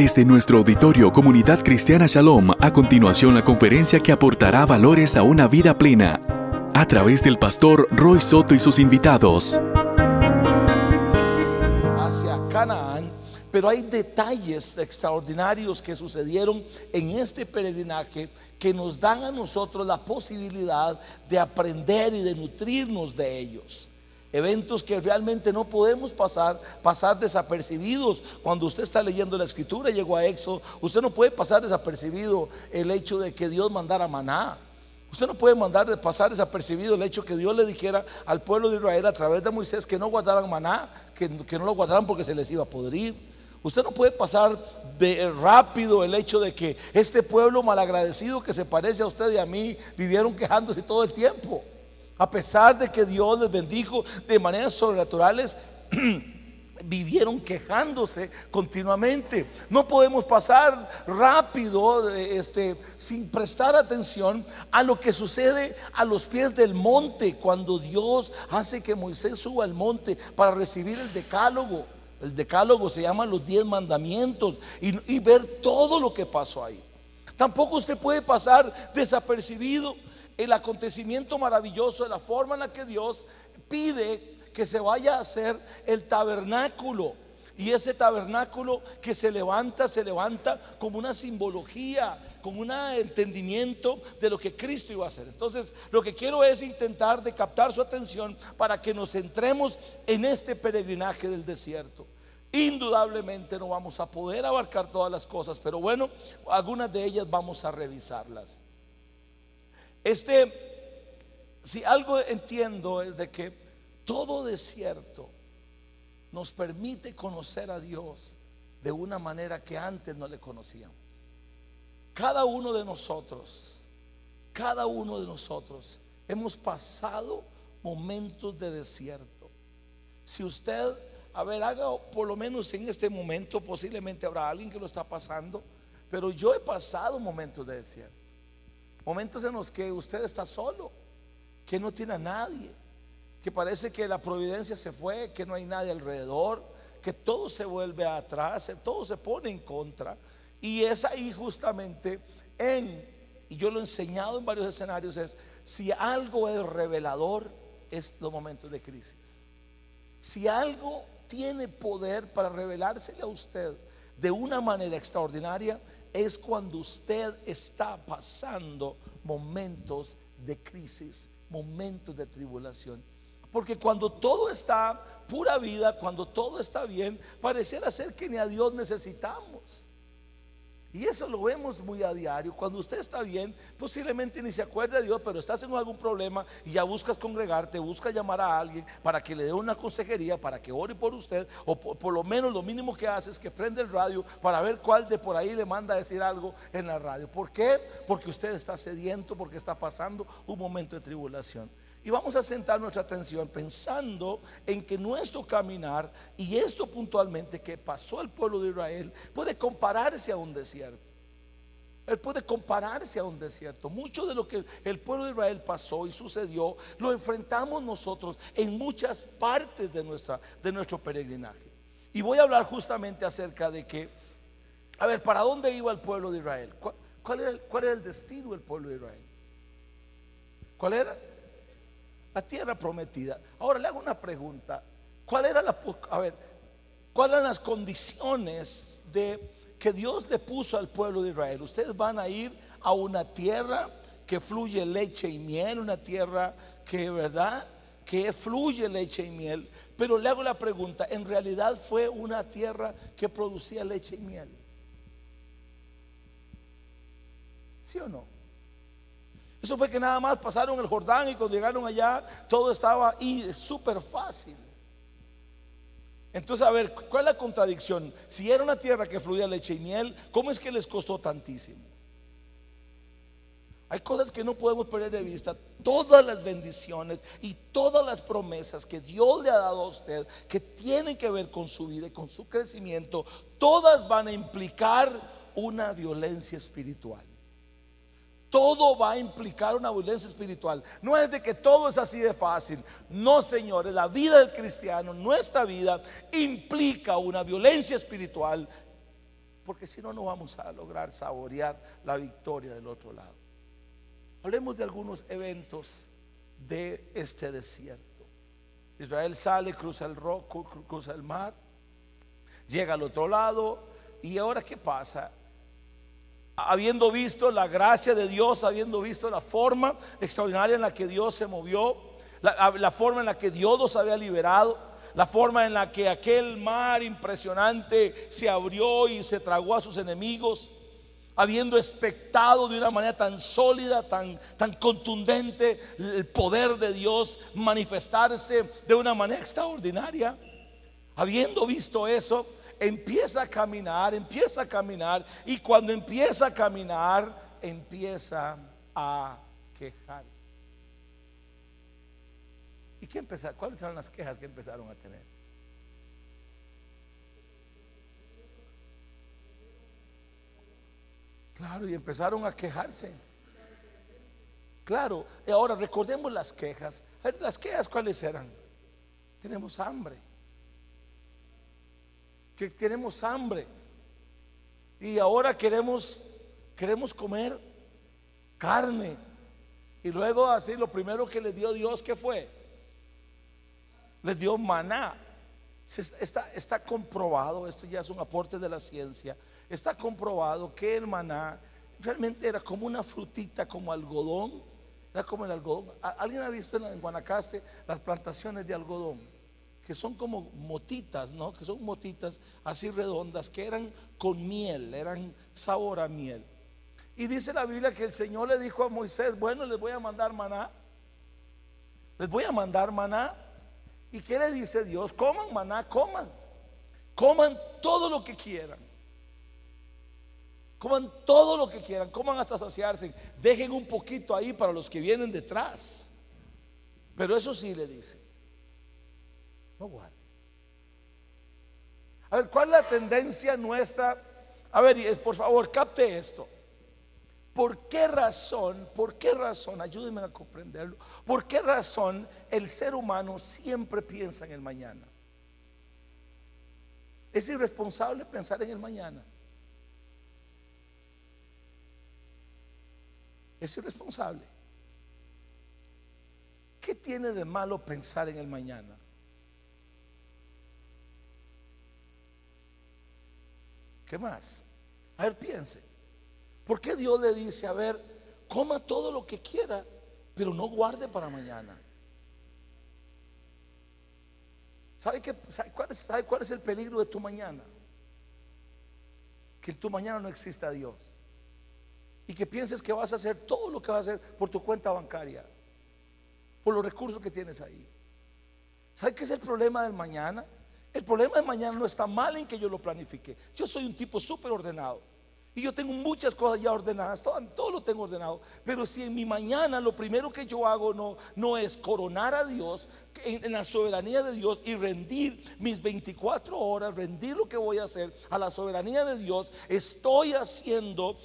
Desde nuestro auditorio Comunidad Cristiana Shalom, a continuación la conferencia que aportará valores a una vida plena, a través del pastor Roy Soto y sus invitados. hacia Canaán, pero hay detalles extraordinarios que sucedieron en este peregrinaje que nos dan a nosotros la posibilidad de aprender y de nutrirnos de ellos. Eventos que realmente no podemos pasar, pasar desapercibidos. Cuando usted está leyendo la escritura, llegó a Éxodo, usted no puede pasar desapercibido el hecho de que Dios mandara maná. Usted no puede mandar pasar desapercibido el hecho que Dios le dijera al pueblo de Israel a través de Moisés que no guardaran maná, que, que no lo guardaran porque se les iba a podrir. Usted no puede pasar de rápido el hecho de que este pueblo malagradecido que se parece a usted y a mí vivieron quejándose todo el tiempo. A pesar de que Dios les bendijo de maneras sobrenaturales, vivieron quejándose continuamente. No podemos pasar rápido este, sin prestar atención a lo que sucede a los pies del monte cuando Dios hace que Moisés suba al monte para recibir el decálogo. El decálogo se llama los diez mandamientos y, y ver todo lo que pasó ahí. Tampoco usted puede pasar desapercibido el acontecimiento maravilloso de la forma en la que Dios pide que se vaya a hacer el tabernáculo. Y ese tabernáculo que se levanta, se levanta como una simbología, como un entendimiento de lo que Cristo iba a hacer. Entonces, lo que quiero es intentar captar su atención para que nos centremos en este peregrinaje del desierto. Indudablemente no vamos a poder abarcar todas las cosas, pero bueno, algunas de ellas vamos a revisarlas. Este, si algo entiendo es de que todo desierto nos permite conocer a Dios de una manera que antes no le conocíamos. Cada uno de nosotros, cada uno de nosotros hemos pasado momentos de desierto. Si usted, a ver, haga por lo menos en este momento, posiblemente habrá alguien que lo está pasando, pero yo he pasado momentos de desierto. Momentos en los que usted está solo, que no tiene a nadie, que parece que la providencia se fue, que no hay nadie alrededor, que todo se vuelve atrás, todo se pone en contra. Y es ahí justamente en, y yo lo he enseñado en varios escenarios, es si algo es revelador, es los momentos de crisis. Si algo tiene poder para revelársele a usted de una manera extraordinaria, es cuando usted está pasando momentos de crisis, momentos de tribulación. Porque cuando todo está pura vida, cuando todo está bien, pareciera ser que ni a Dios necesitamos. Y eso lo vemos muy a diario. Cuando usted está bien, posiblemente ni se acuerde de Dios, pero estás en algún problema y ya buscas congregarte, buscas llamar a alguien para que le dé una consejería, para que ore por usted, o por, lo menos lo mínimo que hace es que prende el radio para ver cuál de por ahí le manda a decir algo en la radio. ¿Por qué? Porque usted está sediento, porque está pasando un momento de tribulación. Y vamos a sentar nuestra atención pensando en que nuestro caminar y esto puntualmente que pasó al pueblo de Israel puede compararse a un desierto. Él puede compararse a un desierto. Mucho de lo que el pueblo de Israel pasó y sucedió lo enfrentamos nosotros en muchas partes de, nuestra, de nuestro peregrinaje. Y voy a hablar justamente acerca de que, a ver, ¿para dónde iba el pueblo de Israel? ¿Cuál, era, cuál era el destino del pueblo de Israel? ¿Cuál era? La tierra prometida. Ahora le hago una pregunta. ¿Cuál era la cuáles eran las condiciones de que Dios le puso al pueblo de Israel? Ustedes van a ir a una tierra que fluye leche y miel, una tierra que, ¿verdad? Que fluye leche y miel. Pero le hago la pregunta, ¿en realidad fue una tierra que producía leche y miel? ¿Sí o no? Eso fue que nada más pasaron el Jordán y cuando llegaron allá todo estaba ahí súper fácil. Entonces, a ver, ¿cuál es la contradicción? Si era una tierra que fluía leche y miel, ¿cómo es que les costó tantísimo? Hay cosas que no podemos perder de vista. Todas las bendiciones y todas las promesas que Dios le ha dado a usted, que tienen que ver con su vida y con su crecimiento, todas van a implicar una violencia espiritual todo va a implicar una violencia espiritual. No es de que todo es así de fácil. No, señores, la vida del cristiano, nuestra vida, implica una violencia espiritual porque si no, no vamos a lograr saborear la victoria del otro lado. Hablemos de algunos eventos de este desierto. Israel sale, cruza el roco, cruza el mar, llega al otro lado. ¿Y ahora qué pasa? Habiendo visto la gracia de Dios, habiendo visto la forma extraordinaria en la que Dios se movió, la, forma en la que Dios los había liberado, la forma en la que aquel mar impresionante se abrió y se tragó a sus enemigos, habiendo expectado de una manera tan sólida, tan, tan contundente el poder de Dios manifestarse de una manera extraordinaria. Habiendo visto eso, empieza a caminar, empieza a caminar y cuando empieza a caminar, empieza a quejarse. ¿Y qué empezó? ¿Cuáles eran las quejas que empezaron a tener? Claro, y empezaron a quejarse. Claro, y ahora recordemos las quejas. ¿Las quejas cuáles eran? Tenemos hambre. Que tenemos hambre. Y ahora queremos queremos comer carne. Y luego así lo primero que le dio Dios que fue les dio maná. Está, está comprobado, esto ya es un aporte de la ciencia, está comprobado que el maná realmente era como una frutita, como algodón, era como el algodón. ¿Alguien ha visto en Guanacaste las plantaciones de algodón? Que son como motitas, ¿no? Que son motitas así redondas, que eran con miel, eran sabor a miel. Y dice la Biblia que el Señor le dijo a Moisés, bueno, les voy a mandar maná. Les voy a mandar maná. ¿Y qué le dice Dios? Coman maná, coman. Coman todo lo que quieran. Coman todo lo que quieran, coman hasta saciarse. Dejen un poquito ahí para los que vienen detrás. Pero eso sí le dice. No guarde. A ver, ¿cuál es la tendencia nuestra? A ver, por favor, capte esto. ¿Por qué razón, por qué razón, ayúdenme a comprenderlo, por qué razón el ser humano siempre piensa en el mañana? Es irresponsable pensar en el mañana. Es irresponsable. ¿Qué tiene de malo pensar en el mañana? ¿Qué más? A ver, piense. ¿Por qué Dios le dice, a ver, coma todo lo que quiera, pero no guarde para mañana? ¿Sabe, qué, cuál, es, cuál es el peligro de tu mañana? Que en tu mañana no exista Dios. Y que pienses que vas a hacer todo lo que vas a hacer por tu cuenta bancaria, por los recursos que tienes ahí. ¿Sabe qué es el problema del mañana? El problema del mañana no está mal en que yo lo planifique. Yo soy un tipo súper ordenado. Y yo tengo muchas cosas ya ordenadas, todo, lo tengo ordenado. Pero si en mi mañana lo primero que yo hago no, no es coronar a Dios en, en, la soberanía de Dios y rendir mis 24 horas, rendir lo que voy a hacer a la soberanía de Dios, estoy haciendo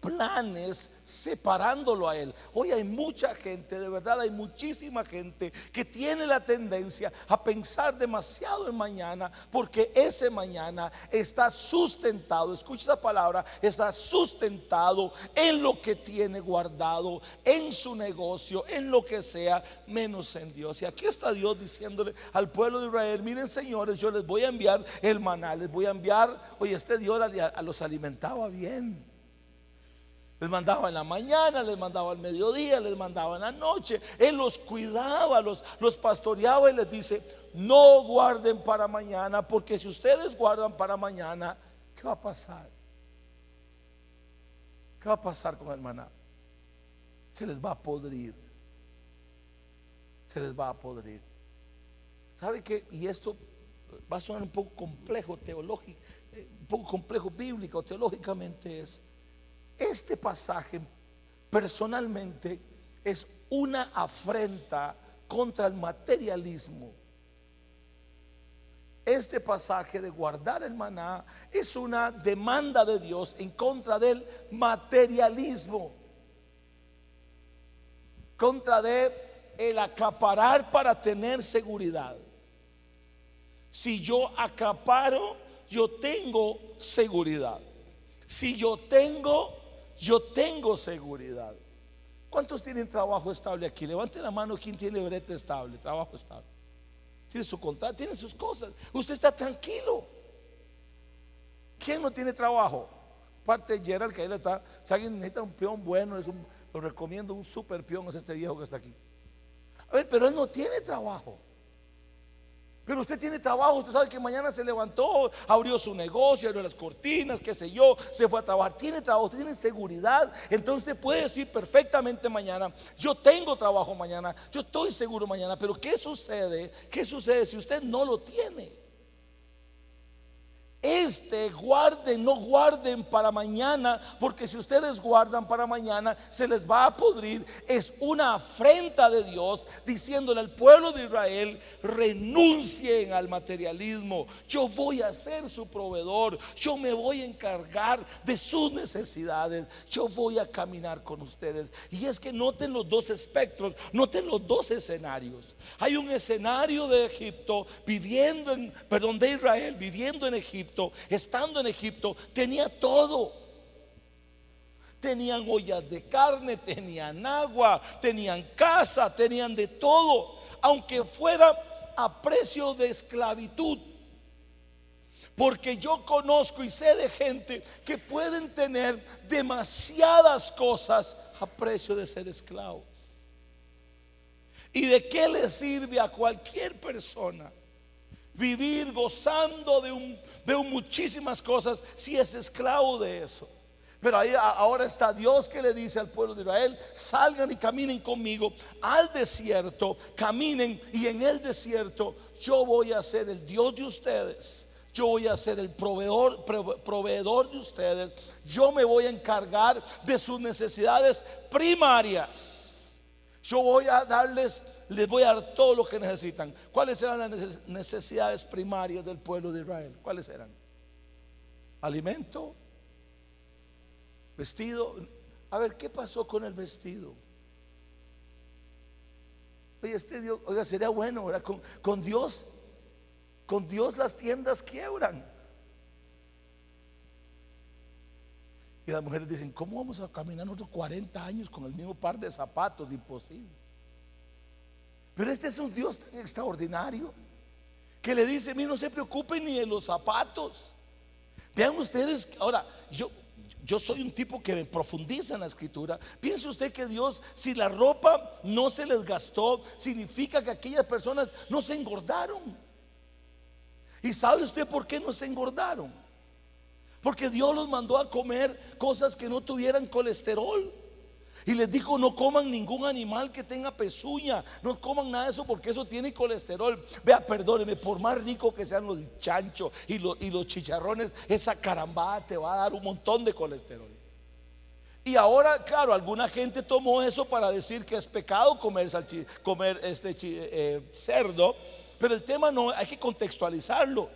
planes separándolo a Él. Hoy hay mucha gente, de verdad hay muchísima gente que tiene la tendencia a pensar demasiado en mañana porque ese mañana está sustentado, escucha esa palabra, está sustentado en lo que tiene guardado, en su negocio, en lo que sea, menos en Dios. Y aquí está Dios diciéndole al pueblo de Israel, miren señores, yo les voy a enviar el maná, les voy a enviar, oye, este Dios los alimentaba bien. Les mandaba en la mañana, les mandaba al mediodía, les mandaba en la noche. Él los cuidaba, los, pastoreaba y les dice, no guarden para mañana, porque si ustedes guardan para mañana, ¿qué va a pasar? ¿Qué va a pasar con el maná? Se les va a podrir. Se les va a podrir. ¿Sabe qué? Y esto va a sonar un poco complejo teológico, eh, un poco complejo bíblico, teológicamente es este pasaje personalmente es una afrenta contra el materialismo. Este pasaje de guardar el maná es una demanda de Dios en contra del materialismo, contra de el acaparar para tener seguridad. Si yo acaparo yo tengo seguridad. Si yo tengo, yo tengo seguridad. ¿Cuántos tienen trabajo estable aquí? Levanten la mano quien tiene brete estable, trabajo estable. Tiene su contrato, tiene sus cosas. Usted está tranquilo. ¿Quién no tiene trabajo? Parte de Gerald, que ahí está. Si alguien necesita un peón bueno, lo recomiendo, un super peón es este viejo que está aquí. A ver, pero él no tiene trabajo. Pero usted tiene trabajo, usted sabe que mañana se levantó, abrió su negocio, abrió las cortinas, qué sé yo, se fue a trabajar. Tiene trabajo, tiene seguridad. Entonces usted puede decir perfectamente mañana, yo tengo trabajo mañana, yo estoy seguro mañana. Pero ¿qué sucede? ¿Qué sucede si usted no lo tiene? Este guarden, no guarden para mañana, porque si ustedes guardan para mañana, se les va a pudrir. Es una afrenta de Dios diciéndole al pueblo de Israel, renuncien al materialismo. Yo voy a ser su proveedor, yo me voy a encargar de sus necesidades, yo voy a caminar con ustedes. Y es que noten los dos espectros, noten los dos escenarios. Hay un escenario de Egipto viviendo en, perdón, de Israel viviendo en Egipto estando en Egipto, tenía todo. Tenían ollas de carne, tenían agua, tenían casa, tenían de todo, aunque fuera a precio de esclavitud. Porque yo conozco y sé de gente que pueden tener demasiadas cosas a precio de ser esclavos. ¿Y de qué le sirve a cualquier persona vivir gozando de, un, de muchísimas cosas si es esclavo de eso. Pero ahí ahora está Dios que le dice al pueblo de Israel, salgan y caminen conmigo al desierto, caminen y en el desierto yo voy a ser el Dios de ustedes. Yo voy a ser el proveedor, proveedor de ustedes. Yo me voy a encargar de sus necesidades primarias. Yo voy a darles les voy a dar todo lo que necesitan. ¿Cuáles eran las necesidades primarias del pueblo de Israel? ¿Cuáles eran? Alimento, vestido. A ver, ¿qué pasó con el vestido? Oye, este Dios, oiga, sería bueno, con Dios, con Dios las tiendas quiebran. Y las mujeres dicen, ¿cómo vamos a caminar otros 40 años con el mismo par de zapatos? Imposible. Pero este es un Dios tan extraordinario que le dice, mí no se preocupen ni de los zapatos. Vean ustedes, ahora, yo, yo soy un tipo que me profundiza en la escritura. Piense usted que Dios, si la ropa no se les gastó, significa que aquellas personas no se engordaron. ¿Y sabe usted por qué no se engordaron? Porque Dios los mandó a comer cosas que no tuvieran colesterol. Y les dijo, no coman ningún animal que tenga pezuña, no coman nada de eso porque eso tiene colesterol. Vea, perdóneme, por más rico que sean los chanchos y los, chicharrones, esa carambada te va a dar un montón de colesterol. Y ahora, claro, alguna gente tomó eso para decir que es pecado comer, comer este eh, cerdo, pero el tema no, hay que contextualizarlo.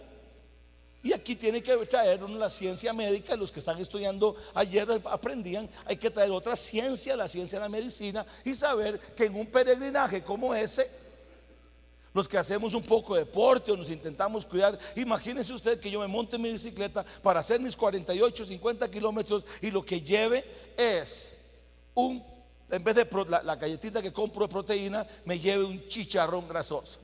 Y aquí tiene que traer la ciencia médica, los que están estudiando ayer aprendían, hay que traer otra ciencia, la ciencia de la medicina, y saber que en un peregrinaje como ese, los que hacemos un poco de deporte o nos intentamos cuidar, imagínense usted que yo me monte en mi bicicleta para hacer mis 48, 50 kilómetros y lo que lleve es un, en vez de la, la galletita que compro de proteína, me lleve un chicharrón grasoso.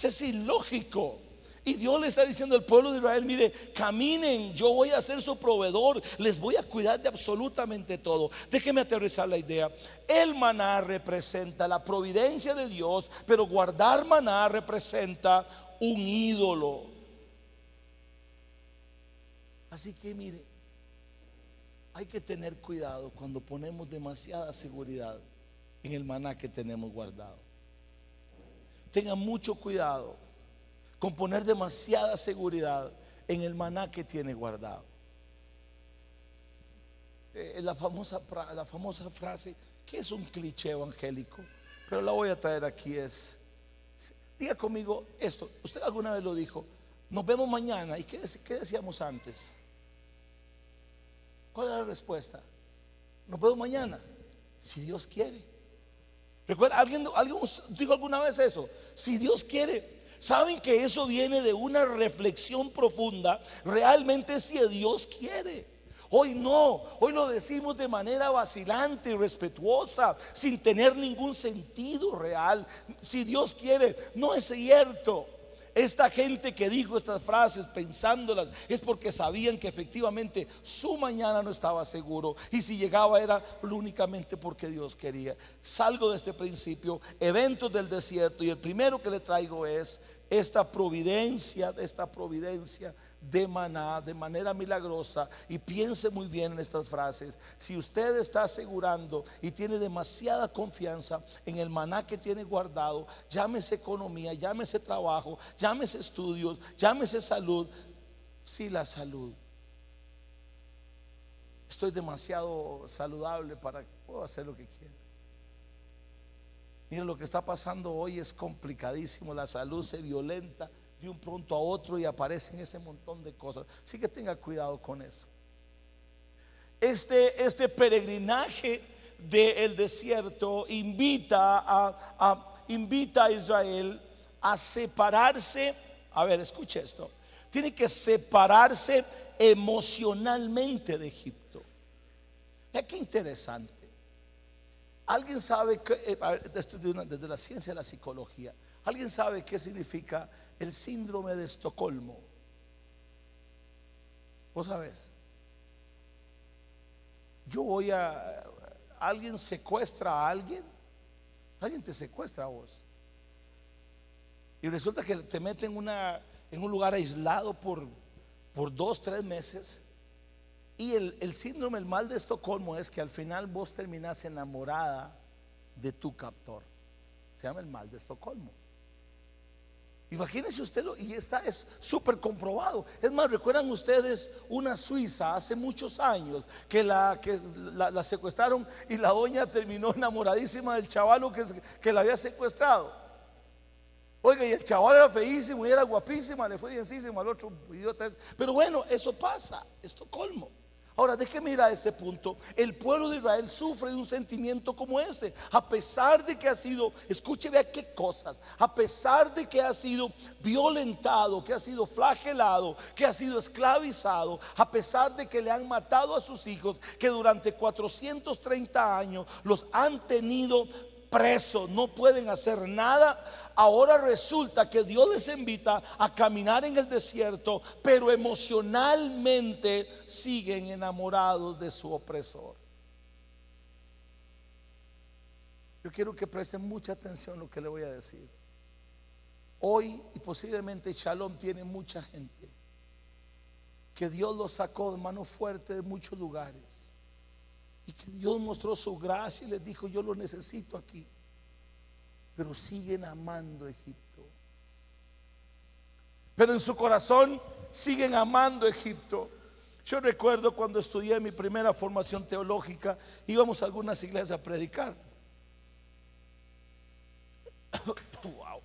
Es ilógico. Y Dios le está diciendo al pueblo de Israel, mire, caminen, yo voy a ser su proveedor, les voy a cuidar de absolutamente todo. Déjeme aterrizar la idea. El maná representa la providencia de Dios, pero guardar maná representa un ídolo. Así que mire, hay que tener cuidado cuando ponemos demasiada seguridad en el maná que tenemos guardado. Tenga mucho cuidado con poner demasiada seguridad en el maná que tiene guardado. Eh, la, famosa, la famosa frase, que es un cliché evangélico, pero la voy a traer aquí, es, diga conmigo esto, usted alguna vez lo dijo, nos vemos mañana, ¿y qué, qué decíamos antes? ¿Cuál es la respuesta? Nos vemos mañana, si Dios quiere. ¿Recuerda? ¿Alguien, ¿Alguien dijo alguna vez eso? Si Dios quiere, Saben que eso viene de una reflexión profunda, realmente si Dios quiere. Hoy no, hoy lo decimos de manera vacilante y respetuosa, sin tener ningún sentido real. Si Dios quiere, no es cierto. Esta gente que dijo estas frases pensándolas es porque sabían que efectivamente su mañana no estaba seguro y si llegaba era únicamente porque Dios quería. Salgo de este principio, eventos del desierto y el primero que le traigo es esta providencia, esta providencia de maná de manera milagrosa y piense muy bien en estas frases. Si usted está asegurando y tiene demasiada confianza en el maná que tiene guardado, llámese economía, llámese trabajo, llámese estudios, llámese salud, sí la salud. Estoy demasiado saludable para puedo hacer lo que quiera. Miren lo que está pasando hoy es complicadísimo, la salud se violenta de un pronto a otro y aparecen ese montón de cosas. Así que tenga cuidado con eso. Este, este peregrinaje del desierto invita a, invita a Israel a separarse. A ver, escuche esto. Tiene que separarse emocionalmente de Egipto. Es que interesante. ¿Alguien sabe que, eh, desde la ciencia de la psicología, ¿alguien sabe qué significa el síndrome de Estocolmo. ¿Vos sabés? Yo voy a... Alguien secuestra a alguien. Alguien te secuestra a vos. Y resulta que te meten una, en un lugar aislado por, por dos, tres meses. Y el, el síndrome, el mal de Estocolmo es que al final vos terminás enamorada de tu captor. Se llama el mal de Estocolmo. Imagínense usted, y está es súper comprobado. Es más, recuerdan ustedes una suiza hace muchos años que la, que la, secuestraron y la doña terminó enamoradísima del chavalo que, que la había secuestrado. Oiga, y el chaval era feísimo y era guapísima, le fue bienísimo al otro idiota. Pero bueno, eso pasa, Estocolmo. Ahora, déjeme ir a este punto. El pueblo de Israel sufre de un sentimiento como ese. A pesar de que ha sido, escuche, vea qué cosas. A pesar de que ha sido violentado, que ha sido flagelado, que ha sido esclavizado. A pesar de que le han matado a sus hijos, que durante 430 años los han tenido presos, no pueden hacer nada Ahora resulta que Dios les invita a caminar en el desierto, pero emocionalmente siguen enamorados de su opresor. Yo quiero que presten mucha atención a lo que le voy a decir. Hoy y posiblemente Shalom tiene mucha gente que Dios los sacó de mano fuerte de muchos lugares y que Dios mostró su gracia y les dijo, yo lo necesito aquí pero siguen amando Egipto. Pero en su corazón siguen amando Egipto. Yo recuerdo cuando estudié mi primera formación teológica, íbamos a algunas iglesias a predicar. wow.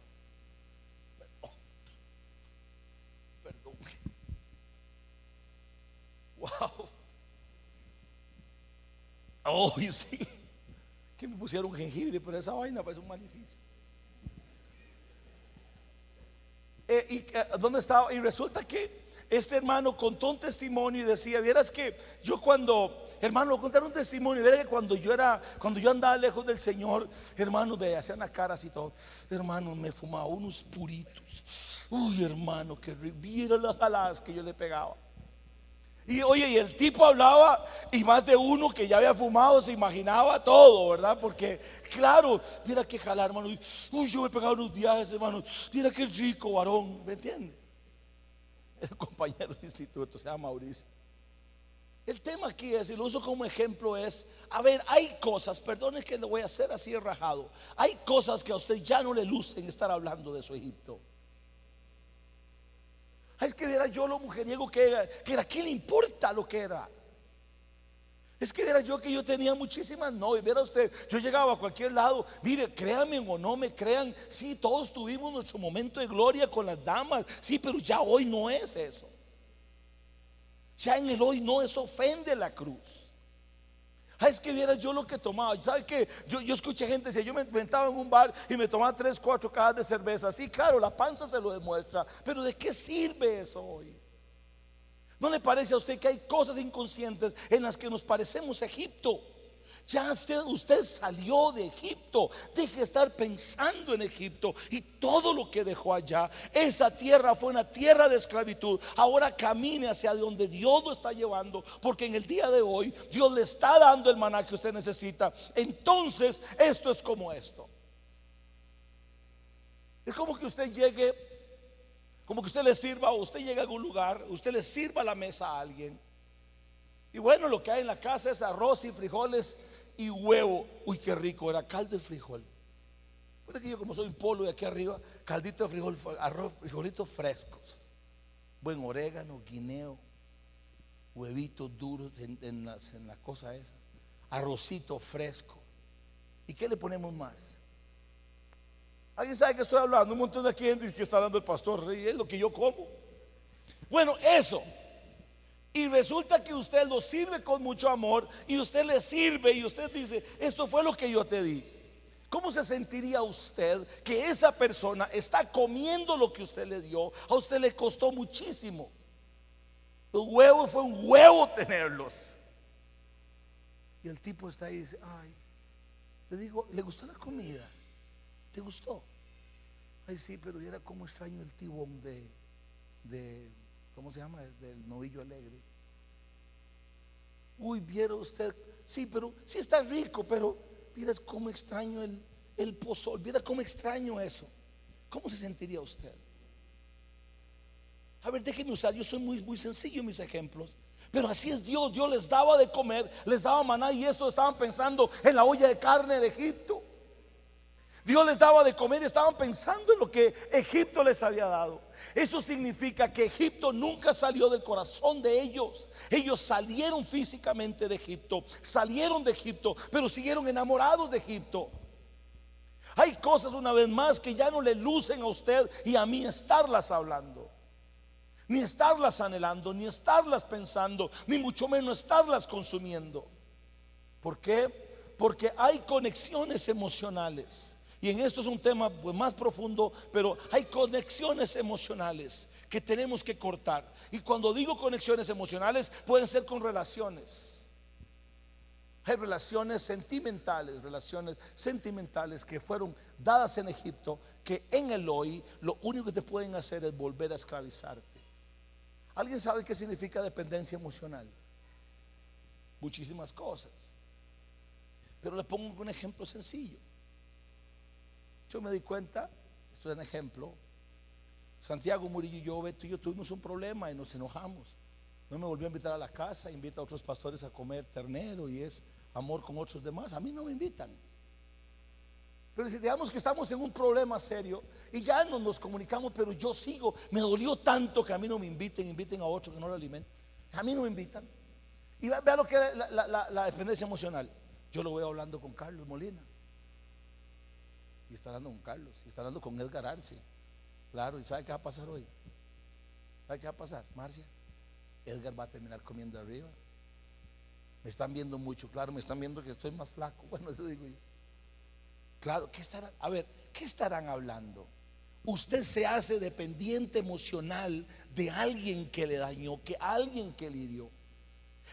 Perdón. Wow. Oh, sí. Que me pusieron jengibre, pero esa vaina parece un maleficio. Eh, y, eh, ¿dónde estaba? Y resulta que este hermano contó un testimonio y decía, vieras que yo cuando, hermano, contar un testimonio, vieras que cuando yo era, cuando yo andaba lejos del Señor, hermano, me hacían una cara así todo, hermano, me fumaba unos puritos. Uy, hermano, que viera las jaladas que yo le pegaba. Y oye, y el tipo hablaba y más de uno que ya había fumado se imaginaba todo, ¿verdad? Porque, claro, mira que jalar, hermano. Uy, yo me he pegado unos viajes, hermano. Mira qué rico, varón, ¿me entiende? El compañero de instituto se llama Mauricio. El tema aquí es, y lo uso como ejemplo, es, a ver, hay cosas, perdone que le voy a hacer así rajado, hay cosas que a usted ya no le lucen estar hablando de su Egipto. Es que era yo lo mujeriego que era, que era, ¿qué le importa lo que era? Es que era yo que yo tenía muchísimas no, y Viera usted, yo llegaba a cualquier lado. Mire, créanme o no me crean. Sí, todos tuvimos nuestro momento de gloria con las damas. Sí, pero ya hoy no es eso. Ya en el hoy no es ofende la cruz. Ah, es que viera yo lo que tomaba. ¿Sabe qué? Yo, yo escuché gente decir, yo me inventaba en un bar y me tomaba tres, cuatro cajas de cerveza. Sí, claro, la panza se lo demuestra. Pero ¿de qué sirve eso hoy? ¿No le parece a usted que hay cosas inconscientes en las que nos parecemos Egipto? Ya usted, usted, salió de Egipto. Deje de estar pensando en Egipto y todo lo que dejó allá. Esa tierra fue una tierra de esclavitud. Ahora camine hacia donde Dios lo está llevando. Porque en el día de hoy Dios le está dando el maná que usted necesita. Entonces, esto es como esto. Es como que usted llegue, como que usted le sirva o usted llegue a algún lugar, usted le sirva la mesa a alguien. Y bueno, lo que hay en la casa es arroz y frijoles y huevo. Uy, qué rico, era caldo de frijol. Bueno, que yo como soy polo de aquí arriba, caldito de frijol, arroz, frijolitos frescos. Buen orégano, guineo, huevitos duros en, en, en la cosa esa. Arrocito fresco. ¿Y qué le ponemos más? ¿Alguien sabe que estoy hablando? Un montón de gente que está hablando el pastor, y es lo que yo como. Bueno, eso. Y resulta que usted lo sirve con mucho amor y usted le sirve y usted dice, esto fue lo que yo te di. ¿Cómo se sentiría usted que esa persona está comiendo lo que usted le dio? A usted le costó muchísimo. Los huevos fue un huevo tenerlos. Y el tipo está ahí y dice, ay, le digo, ¿le gustó la comida? ¿Te gustó? Ay, sí, pero era como extraño el tibón de, de ¿cómo se llama? Del novillo alegre. Uy, vieron usted, sí, pero sí está rico, pero mira cómo extraño el, el pozol, mira cómo extraño eso. ¿Cómo se sentiría usted? A ver, déjenme usar, yo soy muy, muy sencillo en mis ejemplos. Pero así es Dios, Dios les daba de comer, les daba maná y esto estaban pensando en la olla de carne de Egipto. Dios les daba de comer y estaban pensando en lo que Egipto les había dado. Eso significa que Egipto nunca salió del corazón de ellos. Ellos salieron físicamente de Egipto, salieron de Egipto, pero siguieron enamorados de Egipto. Hay cosas una vez más que ya no le lucen a usted y a mí estarlas hablando. Ni estarlas anhelando, ni estarlas pensando, ni mucho menos estarlas consumiendo. ¿Por qué? Porque hay conexiones emocionales y en esto es un tema pues, más profundo, pero hay conexiones emocionales que tenemos que cortar. Y cuando digo conexiones emocionales, pueden ser con relaciones. Hay relaciones sentimentales, relaciones sentimentales que fueron dadas en Egipto, que en el hoy lo único que te pueden hacer es volver a esclavizarte. ¿Alguien sabe qué significa dependencia emocional? Muchísimas cosas. Pero le pongo un ejemplo sencillo. Yo me di cuenta, esto es un ejemplo, Santiago Murillo y yo, Beto y yo tuvimos un problema y nos enojamos. No me volvió a invitar a la casa, invita a otros pastores a comer ternero y es amor con otros demás. A mí no me invitan. Pero si digamos que estamos en un problema serio y ya no nos comunicamos, pero yo sigo, me dolió tanto que a mí no me inviten, inviten a otros que no lo alimenten. A mí no me invitan. Y vea lo que es la, la dependencia emocional. Yo lo voy hablando con Carlos Molina y está hablando con Carlos, y está hablando con Edgar Arce. Claro, ¿y sabe qué va a pasar hoy? ¿Sabe qué va a pasar, Marcia? Edgar va a terminar comiendo arriba. Me están viendo mucho, claro, me están viendo que estoy más flaco. Bueno, eso digo yo. Claro, ¿qué estarán? A ver, ¿qué estarán hablando? Usted se hace dependiente emocional de alguien que le dañó, que alguien que le hirió.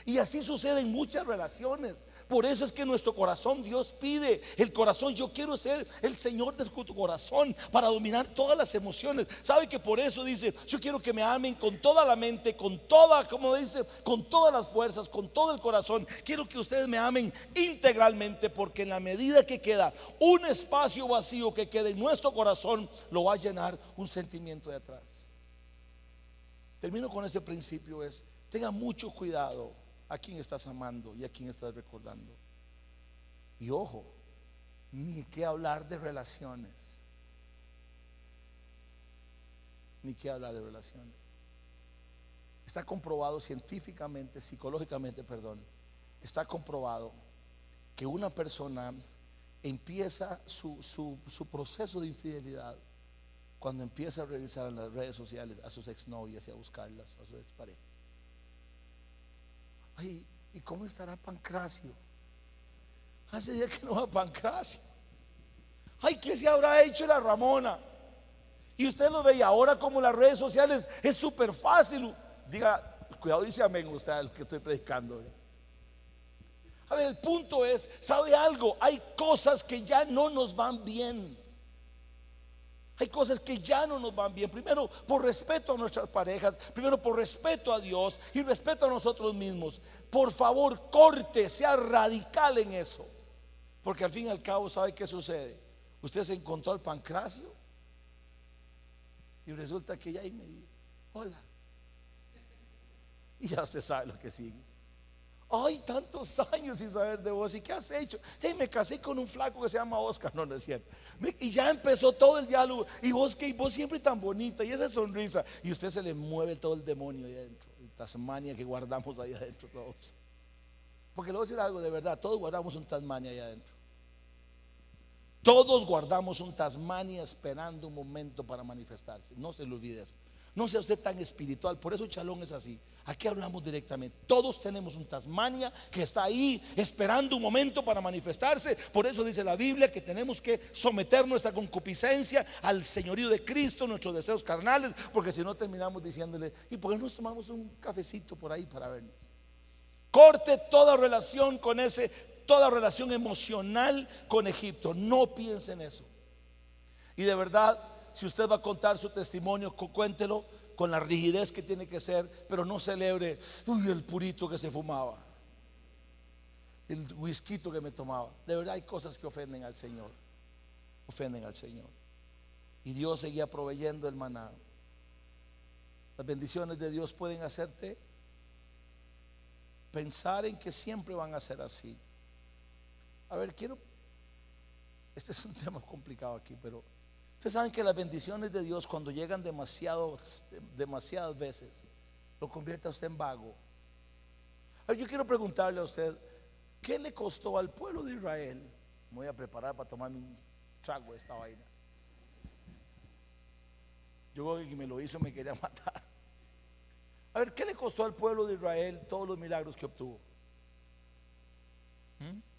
Y así sucede en muchas relaciones. Por eso es que nuestro corazón Dios pide el corazón. Yo quiero ser el Señor de tu corazón para dominar todas las emociones. ¿Sabe que por eso dice, yo quiero que me amen con toda la mente, con toda, como dice, con todas las fuerzas, con todo el corazón? Quiero que ustedes me amen integralmente porque en la medida que queda un espacio vacío que quede en nuestro corazón, lo va a llenar un sentimiento de atrás. Termino con ese principio es, tenga mucho cuidado a quién estás amando y a quién estás recordando. Y ojo, ni que hablar de relaciones. Ni que hablar de relaciones. Está comprobado científicamente, psicológicamente, perdón, está comprobado que una persona empieza su, su proceso de infidelidad cuando empieza a revisar en las redes sociales a sus exnovias y a buscarlas, a sus exparejas. ¿Y cómo estará Pancracio? Hace días que no va a Pancracio. Ay, ¿qué se habrá hecho la Ramona? Y usted lo ve y ahora como las redes sociales es súper fácil. Diga, cuidado, dice amén usted al que estoy predicando. A ver, el punto es, ¿sabe algo? Hay cosas que ya no nos van bien. Hay cosas que ya no nos van bien. Primero, por respeto a nuestras parejas. Primero, por respeto a Dios y respeto a nosotros mismos. Por favor, corte, sea radical en eso. Porque al fin y al cabo, ¿sabe qué sucede? Usted se encontró al pancracio y resulta que ya ahí me dijo, hola. Y ya usted sabe lo que sigue. Ay, tantos años sin saber de vos. ¿Y qué has hecho? Sí, me casé con un flaco que se llama Oscar. No, no es cierto. Y ya empezó todo el diálogo. Y vos que vos siempre tan bonita. Y esa sonrisa. Y usted se le mueve todo el demonio ahí adentro. Tasmania que guardamos ahí adentro todos. Porque le voy a decir algo de verdad. Todos guardamos un Tasmania ahí adentro. Todos guardamos un Tasmania esperando un momento para manifestarse. No se lo olvide. No sea usted tan espiritual. Por eso Chalón es así. Aquí hablamos directamente. Todos tenemos un Tasmania que está ahí esperando un momento para manifestarse. Por eso dice la Biblia que tenemos que someter nuestra concupiscencia al señorío de Cristo, nuestros deseos carnales, porque si no terminamos diciéndole, ¿y por qué no nos tomamos un cafecito por ahí para vernos? Corte toda relación con ese, toda relación emocional con Egipto. No piense en eso. Y de verdad, si usted va a contar su testimonio, cuéntelo con la rigidez que tiene que ser, pero no celebre, uy, el purito que se fumaba, el whisky que me tomaba. De verdad hay cosas que ofenden al Señor, ofenden al Señor. Y Dios seguía proveyendo el maná. Las bendiciones de Dios pueden hacerte pensar en que siempre van a ser así. A ver, quiero, este es un tema complicado aquí, pero Ustedes saben que las bendiciones de Dios cuando llegan demasiadas veces, lo convierte a usted en vago. Yo quiero preguntarle a usted, ¿qué le costó al pueblo de Israel? Me voy a preparar para tomarme un trago de esta vaina. Yo creo que me lo hizo me quería matar. A ver, ¿qué le costó al pueblo de Israel todos los milagros que obtuvo? ¿Mm?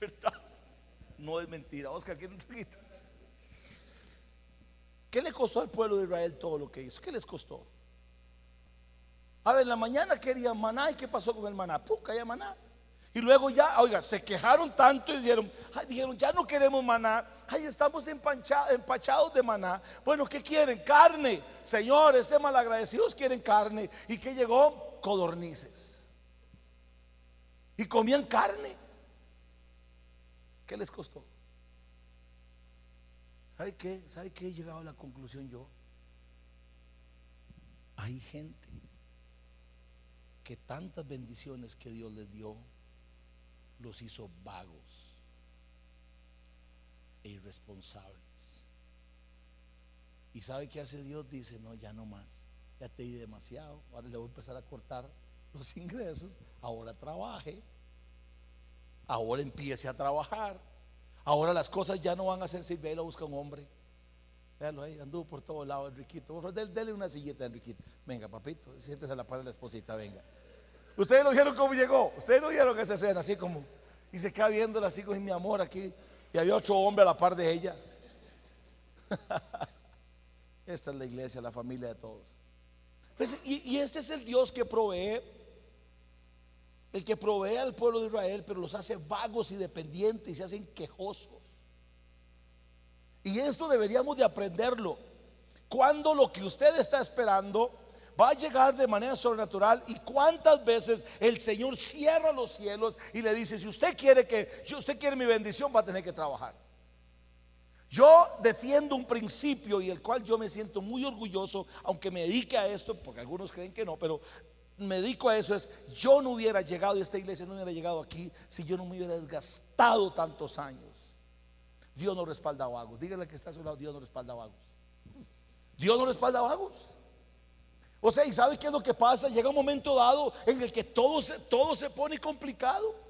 De. No es mentira. Oscar, ¿quiere un poquito? ¿Qué le costó al pueblo de Israel todo lo que hizo? ¿Qué les costó? A ver, en la mañana querían maná y ¿qué pasó con el maná? ¡Pum! Caía maná. Y luego ya, oiga, se quejaron tanto y dijeron, dijeron, ya no queremos maná, ay, estamos empachados de maná. Bueno, ¿qué quieren? Carne. Señores, estén malagradecidos, quieren carne. ¿Y qué llegó? Codornices. Y comían carne. ¿Qué les costó? ¿Sabe qué? ¿Sabe qué he llegado a la conclusión yo? Hay gente que tantas bendiciones que Dios les dio los hizo vagos e irresponsables. ¿Y sabe qué hace Dios? Dice, no, ya no más. Ya te di demasiado. Ahora le voy a empezar a cortar los ingresos. Ahora trabaje ahora empiece a trabajar. Ahora las cosas ya no van a ser si lo busca un hombre. Véalo ahí, anduvo por todos lados, Enriquito. Dele una sillita, Enriquito. Venga, papito, siéntese a la par de la esposita, venga. Ustedes lo vieron cómo llegó. Ustedes no vieron que esa escena, así como. Y se queda viéndola así con mi amor aquí. Y había otro hombre a la par de ella. Esta es la iglesia, la familia de todos. Pues, y este es el Dios que provee el que provee al pueblo de Israel, pero los hace vagos y dependientes y se hacen quejosos. Y esto deberíamos de aprenderlo. Cuando lo que usted está esperando va a llegar de manera sobrenatural y cuántas veces el Señor cierra los cielos y le dice, si usted quiere que, si usted quiere mi bendición, va a tener que trabajar. Yo defiendo un principio y el cual yo me siento muy orgulloso, aunque me dedique a esto, porque algunos creen que no, pero me dedico a eso es, yo no hubiera llegado y esta iglesia no hubiera llegado aquí si yo no me hubiera desgastado tantos años. Dios no respalda a vagos. Dígale que está a su lado, Dios no respalda a vagos. Dios no respalda a vagos. O sea, ¿y sabe qué es lo que pasa? Llega un momento dado en el que todo se, todo se pone complicado.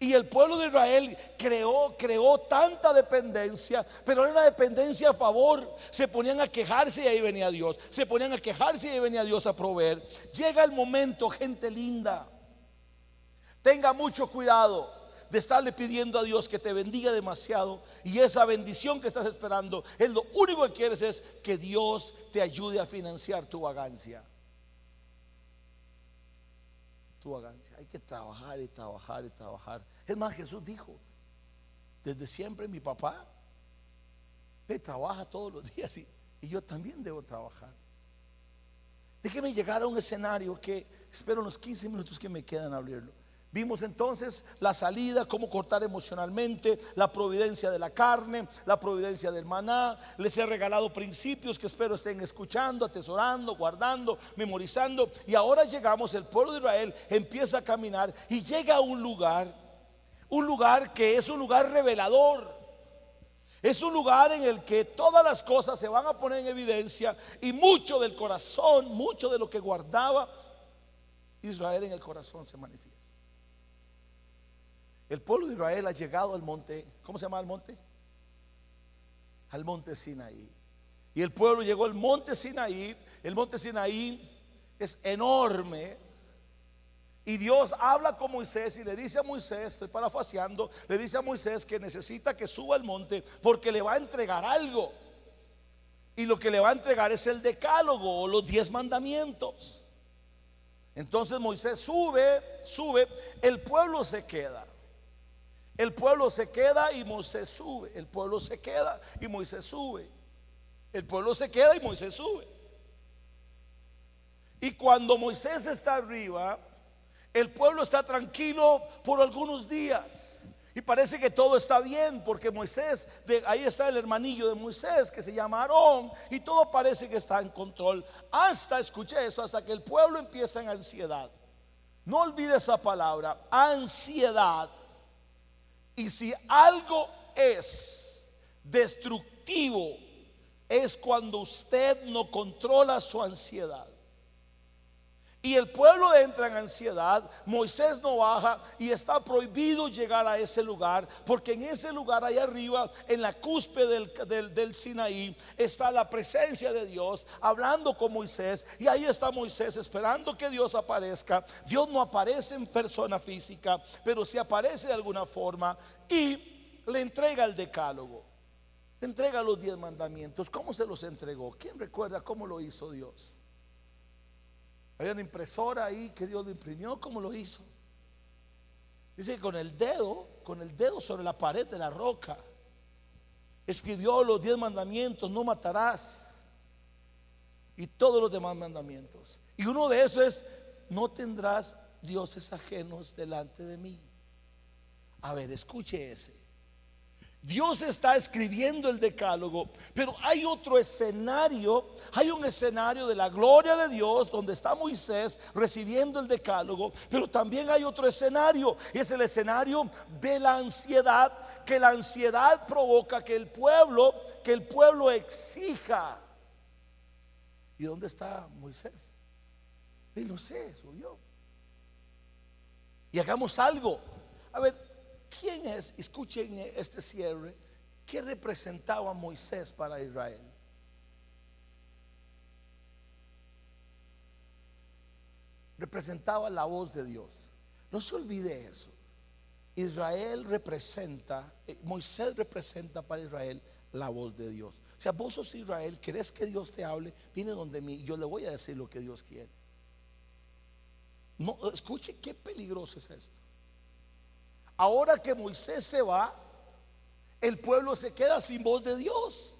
Y el pueblo de Israel creó, creó tanta dependencia, pero era una dependencia a favor. Se ponían a quejarse y ahí venía Dios. Se ponían a quejarse y ahí venía Dios a proveer. Llega el momento, gente linda. Tenga mucho cuidado de estarle pidiendo a Dios que te bendiga demasiado y esa bendición que estás esperando es lo único que quieres es que Dios te ayude a financiar tu vagancia. Hay que trabajar y trabajar y trabajar. Es más, Jesús dijo, desde siempre mi papá trabaja todos los días y, y yo también debo trabajar. Déjeme llegar a un escenario que espero los 15 minutos que me quedan abrirlo. Vimos entonces la salida, cómo cortar emocionalmente, la providencia de la carne, la providencia del maná. Les he regalado principios que espero estén escuchando, atesorando, guardando, memorizando. Y ahora llegamos, el pueblo de Israel empieza a caminar y llega a un lugar, un lugar que es un lugar revelador. Es un lugar en el que todas las cosas se van a poner en evidencia y mucho del corazón, mucho de lo que guardaba Israel en el corazón se manifiesta. El pueblo de Israel ha llegado al monte, ¿cómo se llama el monte? Al monte Sinaí. Y el pueblo llegó al monte Sinaí. El monte Sinaí es enorme. Y Dios habla con Moisés y le dice a Moisés, estoy parafaseando, le dice a Moisés que necesita que suba al monte porque le va a entregar algo. Y lo que le va a entregar es el decálogo o los diez mandamientos. Entonces Moisés sube, sube, el pueblo se queda. El pueblo se queda y Moisés sube. El pueblo se queda y Moisés sube. El pueblo se queda y Moisés sube. Y cuando Moisés está arriba, el pueblo está tranquilo por algunos días. Y parece que todo está bien porque Moisés, ahí está el hermanillo de Moisés que se llama Aarón y todo parece que está en control. Hasta, escuché esto, hasta que el pueblo empieza en ansiedad. No olvide esa palabra, ansiedad. Y si algo es destructivo, es cuando usted no controla su ansiedad. Y el pueblo entra en ansiedad, Moisés no baja y está prohibido llegar a ese lugar, porque en ese lugar ahí arriba, en la cúspide del, del, Sinaí, está la presencia de Dios hablando con Moisés. Y ahí está Moisés esperando que Dios aparezca. Dios no aparece en persona física, pero sí aparece de alguna forma y le entrega el decálogo. Entrega los diez mandamientos. ¿Cómo se los entregó? ¿Quién recuerda cómo lo hizo Dios? Había una impresora ahí que Dios lo imprimió, ¿cómo lo hizo? Dice que con el dedo, con el dedo sobre la pared de la roca, escribió los diez mandamientos, no matarás, y todos los demás mandamientos. Y uno de esos es, no tendrás dioses ajenos delante de mí. A ver, escuche ese. Dios está escribiendo el decálogo, pero hay otro escenario, hay un escenario de la gloria de Dios donde está Moisés recibiendo el decálogo, pero también hay otro escenario, y es el escenario de la ansiedad, que la ansiedad provoca que el pueblo, que el pueblo exija. ¿Y dónde está Moisés? Y no sé, subió. Y hagamos algo. A ver, ¿Quién es, escuchen este cierre, qué representaba Moisés para Israel? Representaba la voz de Dios. No se olvide eso. Israel representa, eh, Moisés representa para Israel la voz de Dios. O sea, vos sos Israel, querés que Dios te hable, viene donde mí, yo le voy a decir lo que Dios quiere. No, escuche qué peligroso es esto. Ahora que Moisés se va, el pueblo se queda sin voz de Dios.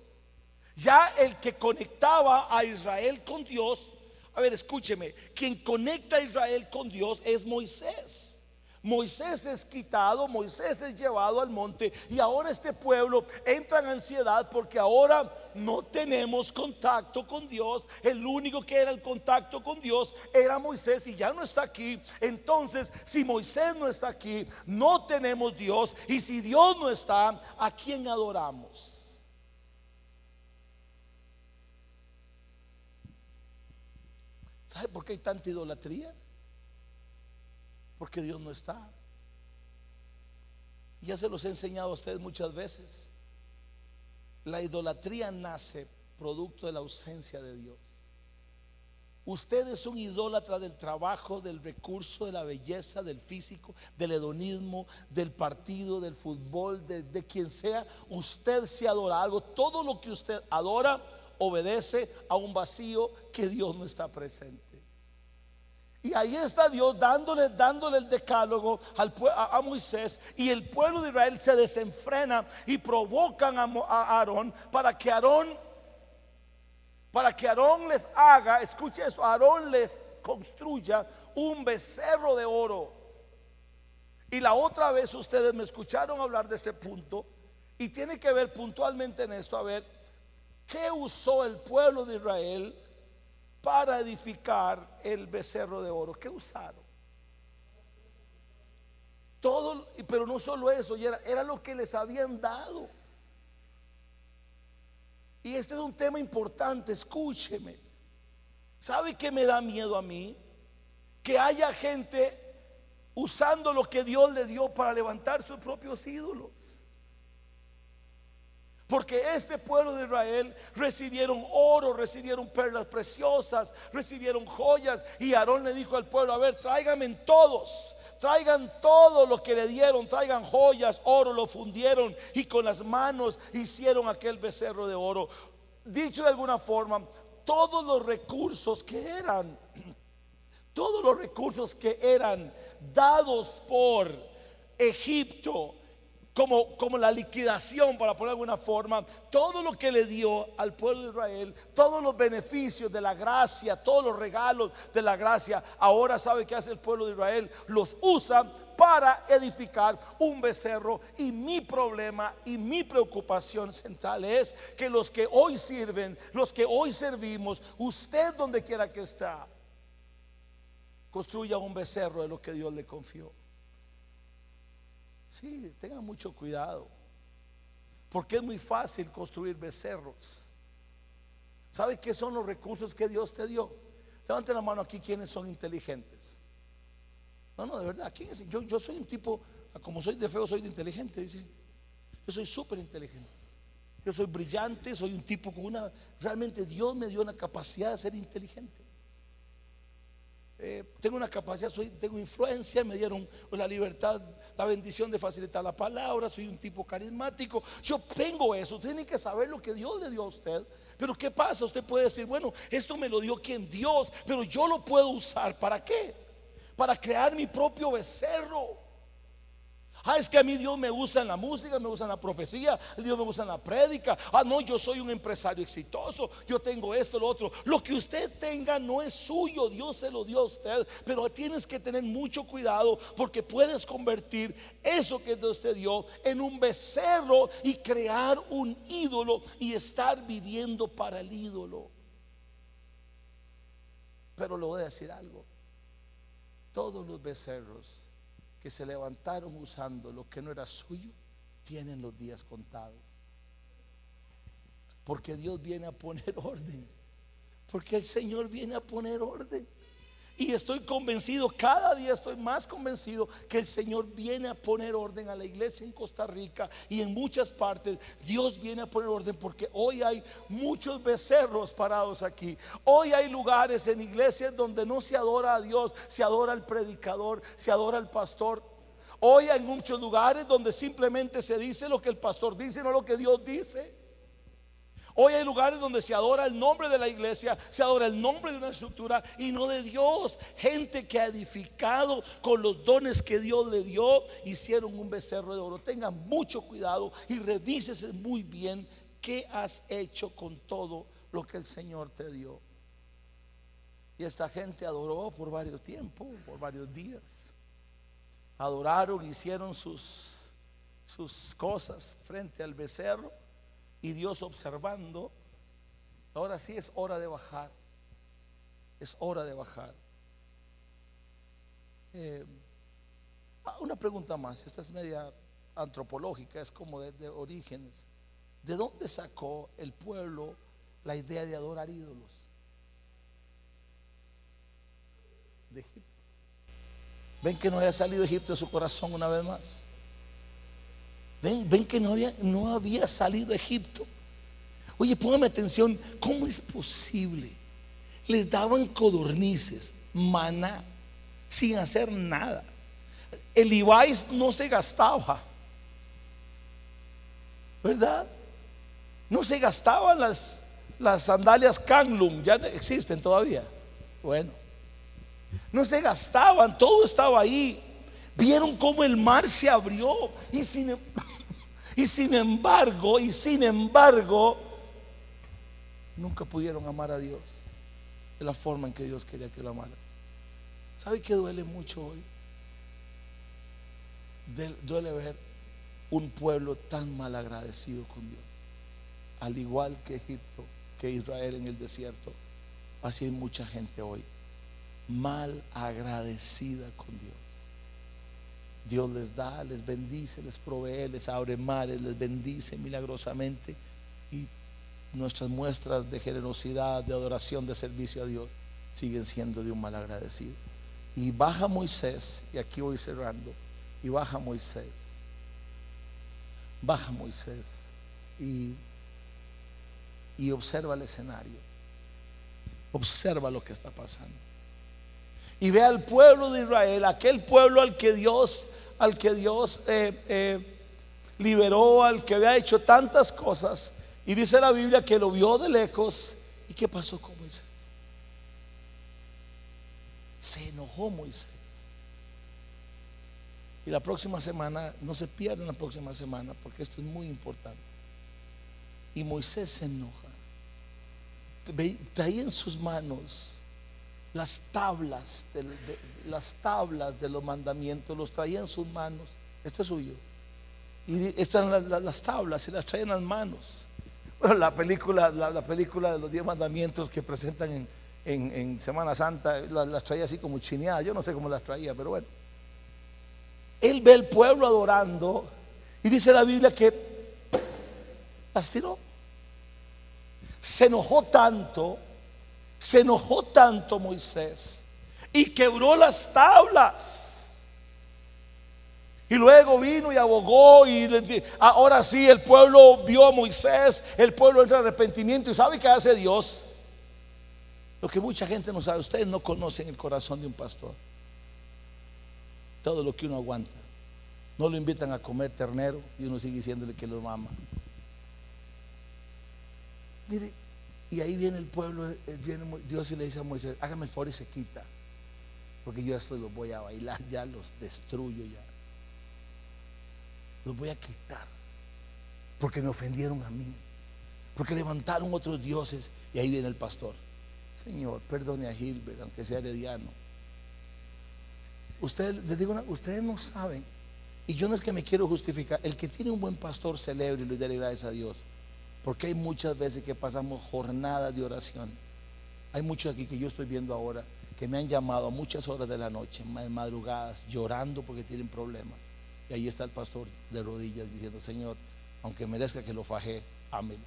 Ya el que conectaba a Israel con Dios, a ver, escúcheme, quien conecta a Israel con Dios es Moisés. Moisés es quitado, Moisés es llevado al monte y ahora este pueblo entra en ansiedad porque ahora no tenemos contacto con Dios. El único que era el contacto con Dios era Moisés y ya no está aquí. Entonces, si Moisés no está aquí, no tenemos Dios. Y si Dios no está, ¿a quién adoramos? ¿Sabe por qué hay tanta idolatría? Porque Dios no está. Ya se los he enseñado a ustedes muchas veces. La idolatría nace producto de la ausencia de Dios. Usted es un idólatra del trabajo, del recurso, de la belleza, del físico, del hedonismo, del partido, del fútbol, de, de, quien sea. Usted se adora algo. Todo lo que usted adora obedece a un vacío que Dios no está presente. Y ahí está Dios dándole, dándole el decálogo al, a, Moisés. Y el pueblo de Israel se desenfrena y provocan a, a Aarón para que Aarón, para que Aarón les haga, escuche eso, Aarón les construya un becerro de oro. Y la otra vez ustedes me escucharon hablar de este punto. Y tiene que ver puntualmente en esto, a ver, ¿qué usó el pueblo de Israel? Para edificar el becerro de oro. ¿Qué usaron? Todo, pero no solo eso, era, era lo que les habían dado. Y este es un tema importante, escúcheme. ¿Sabe qué me da miedo a mí? Que haya gente usando lo que Dios le dio para levantar sus propios ídolos. Porque este pueblo de Israel recibieron oro, recibieron perlas preciosas, recibieron joyas. Y Aarón le dijo al pueblo, a ver, tráiganme todos, traigan todo lo que le dieron, traigan joyas, oro, lo fundieron y con las manos hicieron aquel becerro de oro. Dicho de alguna forma, todos los recursos que eran, todos los recursos que eran dados por Egipto, como, como la liquidación, para poner alguna forma, todo lo que le dio al pueblo de Israel, todos los beneficios de la gracia, todos los regalos de la gracia, ahora sabe que hace el pueblo de Israel, los usa para edificar un becerro. Y mi problema y mi preocupación central es que los que hoy sirven, los que hoy servimos, usted donde quiera que está, construya un becerro de lo que Dios le confió. Sí, tengan mucho cuidado. Porque es muy fácil construir becerros. ¿Sabe qué son los recursos que Dios te dio? Levanten la mano aquí quienes son inteligentes. No, no, de verdad. ¿quién es? Yo, yo soy un tipo, como soy de feo, soy de inteligente, dice. Yo soy súper inteligente. Yo soy brillante, soy un tipo con una... Realmente Dios me dio una capacidad de ser inteligente. Eh, tengo una capacidad, soy, tengo influencia, me dieron la libertad, la bendición de facilitar la palabra, soy un tipo carismático. Yo tengo eso, tiene que saber lo que Dios le dio a usted. Pero ¿qué pasa? Usted puede decir, bueno, esto me lo dio quien Dios, pero yo lo puedo usar. ¿Para qué? Para crear mi propio becerro. Ah, es que a mí Dios me usa en la música, me usa en la profecía, Dios me usa en la prédica. Ah, no, yo soy un empresario exitoso, yo tengo esto, lo otro. Lo que usted tenga no es suyo, Dios se lo dio a usted. Pero tienes que tener mucho cuidado porque puedes convertir eso que Dios te dio en un becerro y crear un ídolo y estar viviendo para el ídolo. Pero le voy a decir algo. Todos los becerros que se levantaron usando lo que no era suyo, tienen los días contados. Porque Dios viene a poner orden. Porque el Señor viene a poner orden. Y estoy convencido, cada día estoy más convencido que el Señor viene a poner orden a la iglesia en Costa Rica y en muchas partes. Dios viene a poner orden porque hoy hay muchos becerros parados aquí. Hoy hay lugares en iglesias donde no se adora a Dios, se adora al predicador, se adora al pastor. Hoy hay muchos lugares donde simplemente se dice lo que el pastor dice, no lo que Dios dice. Hoy hay lugares donde se adora el nombre de la iglesia, se adora el nombre de una estructura y no de Dios. Gente que ha edificado con los dones que Dios le dio, hicieron un becerro de oro. Tengan mucho cuidado y revísese muy bien qué has hecho con todo lo que el Señor te dio. Y esta gente adoró por varios tiempos, por varios días. Adoraron, hicieron sus, sus cosas frente al becerro y Dios observando, ahora sí es hora de bajar. Es hora de bajar. Eh, ah, una pregunta más, esta es media antropológica, es como de, orígenes. ¿De dónde sacó el pueblo la idea de adorar ídolos? De Egipto. ¿Ven que no haya salido Egipto de su corazón una vez más? Ven, ven que no había, no había salido a Egipto. Oye, póngame atención, ¿cómo es posible? Les daban codornices, maná, sin hacer nada. El Ibáis no se gastaba, ¿verdad? No se gastaban las, las sandalias Kanglum, ya existen todavía. Bueno, no se gastaban, todo estaba ahí. Vieron cómo el mar se abrió y sin, y sin embargo, y sin embargo, nunca pudieron amar a Dios de la forma en que Dios quería que lo amaran. ¿Sabe qué duele mucho hoy? Duele ver un pueblo tan mal agradecido con Dios. Al igual que Egipto, que Israel en el desierto. Así hay mucha gente hoy mal agradecida con Dios. Dios les da, les bendice, les provee, les abre mares, les bendice milagrosamente y nuestras muestras de generosidad, de adoración, de servicio a Dios siguen siendo de un mal agradecido. Y baja Moisés, y aquí voy cerrando, y baja Moisés, baja Moisés y, y observa el escenario, observa lo que está pasando. Y ve al pueblo de Israel, aquel pueblo al que Dios, al que Dios eh, eh, liberó, al que había hecho tantas cosas, y dice la Biblia que lo vio de lejos. ¿Y qué pasó con Moisés? Se enojó Moisés. Y la próxima semana, no se pierdan la próxima semana, porque esto es muy importante. Y Moisés se enoja. Traía en sus manos las tablas, de, las tablas de los mandamientos, los traía en sus manos. Esto es suyo. Y están las, tablas y las traía en las manos la película, la, película de los diez mandamientos que presentan en, Semana Santa, las, traía así como chineadas. Yo no sé cómo las traía, pero bueno. Él ve el pueblo adorando y dice la Biblia que las tiró. Se enojó tanto, se enojó tanto Moisés y quebró las tablas. Y luego vino y abogó y ahora sí el pueblo vio a Moisés, el pueblo entra en arrepentimiento y sabe qué hace Dios. Lo que mucha gente no sabe, ustedes no conocen el corazón de un pastor. Todo lo que uno aguanta. No lo invitan a comer ternero y uno sigue diciéndole que lo ama. Mire, y ahí viene el pueblo, eh, viene Dios y le dice a Moisés, hágame el favor y se quita. Porque yo esto los voy a bailar, ya los destruyo ya los voy a quitar. Porque me ofendieron a mí. Porque levantaron otros dioses. Y ahí viene el pastor. Señor, perdone a Gilbert, aunque sea herediano. Ustedes, les digo ustedes no saben. Y yo no es que me quiero justificar. El que tiene un buen pastor celebre y le dé gracias a Dios. Porque hay muchas veces que pasamos jornadas de oración. Hay muchos aquí que yo estoy viendo ahora que me han llamado a muchas horas de la noche, madrugadas, llorando porque tienen problemas. Y ahí está el pastor de rodillas diciendo, Señor, aunque merezca que lo faje, ámelo.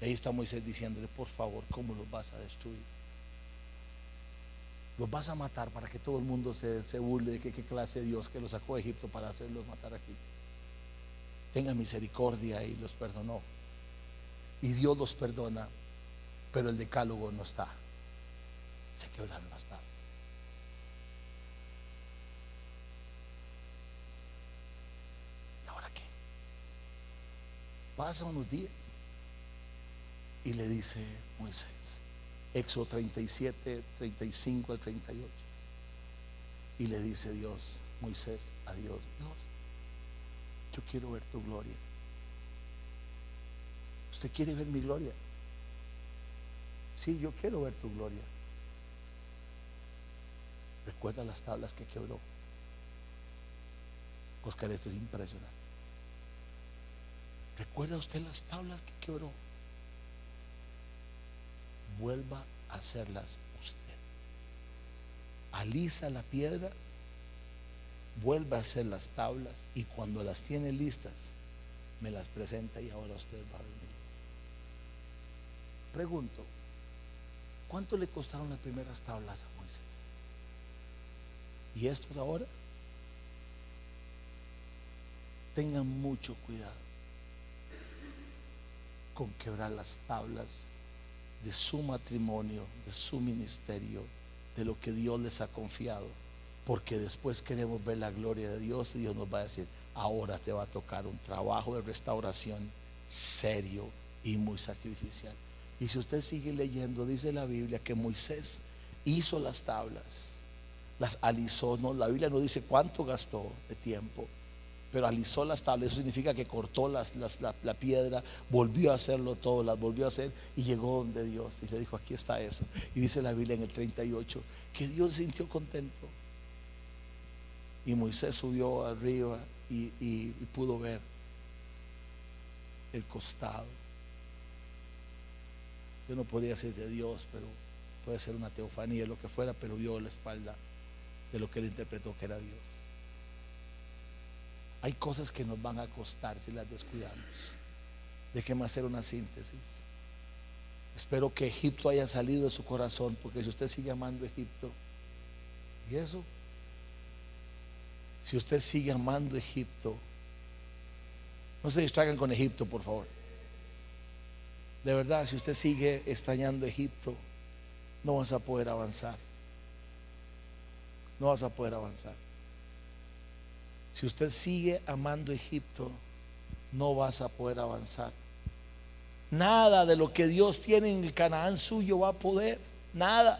Y ahí está Moisés diciéndole, por favor, ¿cómo los vas a destruir? Los vas a matar para que todo el mundo se, se burle de que qué clase de Dios que los sacó de Egipto para hacerlos matar aquí. Tenga misericordia y los perdonó. Y Dios los perdona, pero el decálogo no está. Se quebraron las tablas. Pasa unos días y le dice Moisés, Éxodo 37, 35 al 38. Y le dice Dios, Moisés, a Dios, Dios, yo quiero ver tu gloria. ¿Usted quiere ver mi gloria? Sí, yo quiero ver tu gloria. Recuerda las tablas que quebró. Oscar, esto es impresionante. ¿Recuerda usted las tablas que quebró? Vuelva a hacerlas usted. Alisa la piedra, vuelva a hacer las tablas y cuando las tiene listas, me las presenta y ahora usted va a venir. Pregunto, ¿cuánto le costaron las primeras tablas a Moisés? ¿Y estas ahora? tengan mucho cuidado con quebrar las tablas de su matrimonio, de su ministerio, de lo que Dios les ha confiado. Porque después queremos ver la gloria de Dios y Dios nos va a decir, ahora te va a tocar un trabajo de restauración serio y muy sacrificial. Y si usted sigue leyendo, dice la Biblia que Moisés hizo las tablas, las alisó, no, la Biblia no dice cuánto gastó de tiempo, pero alisó las tablas, eso significa que cortó las, la, piedra, volvió a hacerlo todo, las volvió a hacer y llegó donde Dios y le dijo, aquí está eso. Y dice la Biblia en el 38, que Dios se sintió contento. Y Moisés subió arriba y, y pudo ver el costado. Yo no podría decir de Dios, pero puede ser una teofanía, lo que fuera, pero vio la espalda de lo que él interpretó que era Dios. Hay cosas que nos van a costar si las descuidamos. Déjeme hacer una síntesis. Espero que Egipto haya salido de su corazón, porque si usted sigue amando Egipto, ¿y eso? Si usted sigue amando Egipto, no se distraigan con Egipto, por favor. De verdad, si usted sigue extrañando Egipto, no vas a poder avanzar. No vas a poder avanzar. Si usted sigue amando Egipto, no vas a poder avanzar. Nada de lo que Dios tiene en el Canaán suyo va a poder. Nada.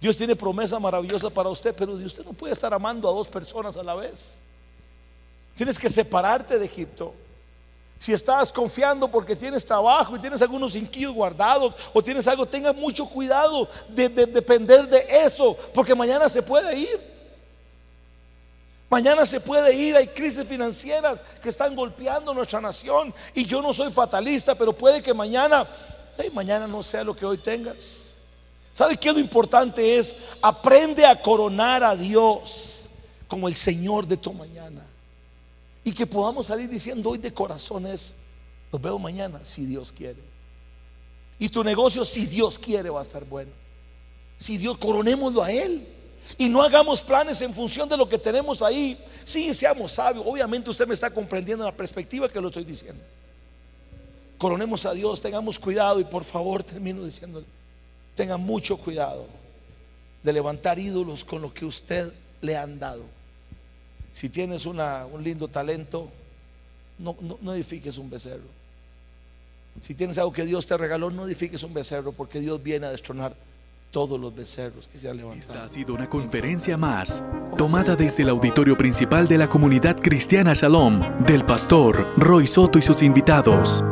Dios tiene promesa maravillosa para usted, pero usted no puede estar amando a dos personas a la vez. Tienes que separarte de Egipto. Si estás confiando porque tienes trabajo y tienes algunos inquillos guardados o tienes algo, tenga mucho cuidado de, de depender de eso, porque mañana se puede ir. Mañana se puede ir, hay crisis financieras que están golpeando nuestra nación y yo no soy fatalista, pero puede que mañana, mañana no sea lo que hoy tengas. ¿Sabe qué lo importante es? Aprende a coronar a Dios como el Señor de tu mañana. Y que podamos salir diciendo hoy de corazones, nos veo mañana si Dios quiere. Y tu negocio si Dios quiere va a estar bueno. Si Dios, coronémoslo a Él. Y no hagamos planes en función de lo que tenemos ahí. Sí, seamos sabios. Obviamente usted me está comprendiendo la perspectiva que lo estoy diciendo. Coronemos a Dios, tengamos cuidado y por favor termino diciendo, tenga mucho cuidado de levantar ídolos con lo que usted le han dado. Si tienes un lindo talento, no, no edifiques un becerro. Si tienes algo que Dios te regaló, no edifiques un becerro porque Dios viene a destronar todos los becerros que se han levantado. Esta ha sido una conferencia más, tomada desde el auditorio principal de la comunidad cristiana Shalom, del pastor Roy Soto y sus invitados.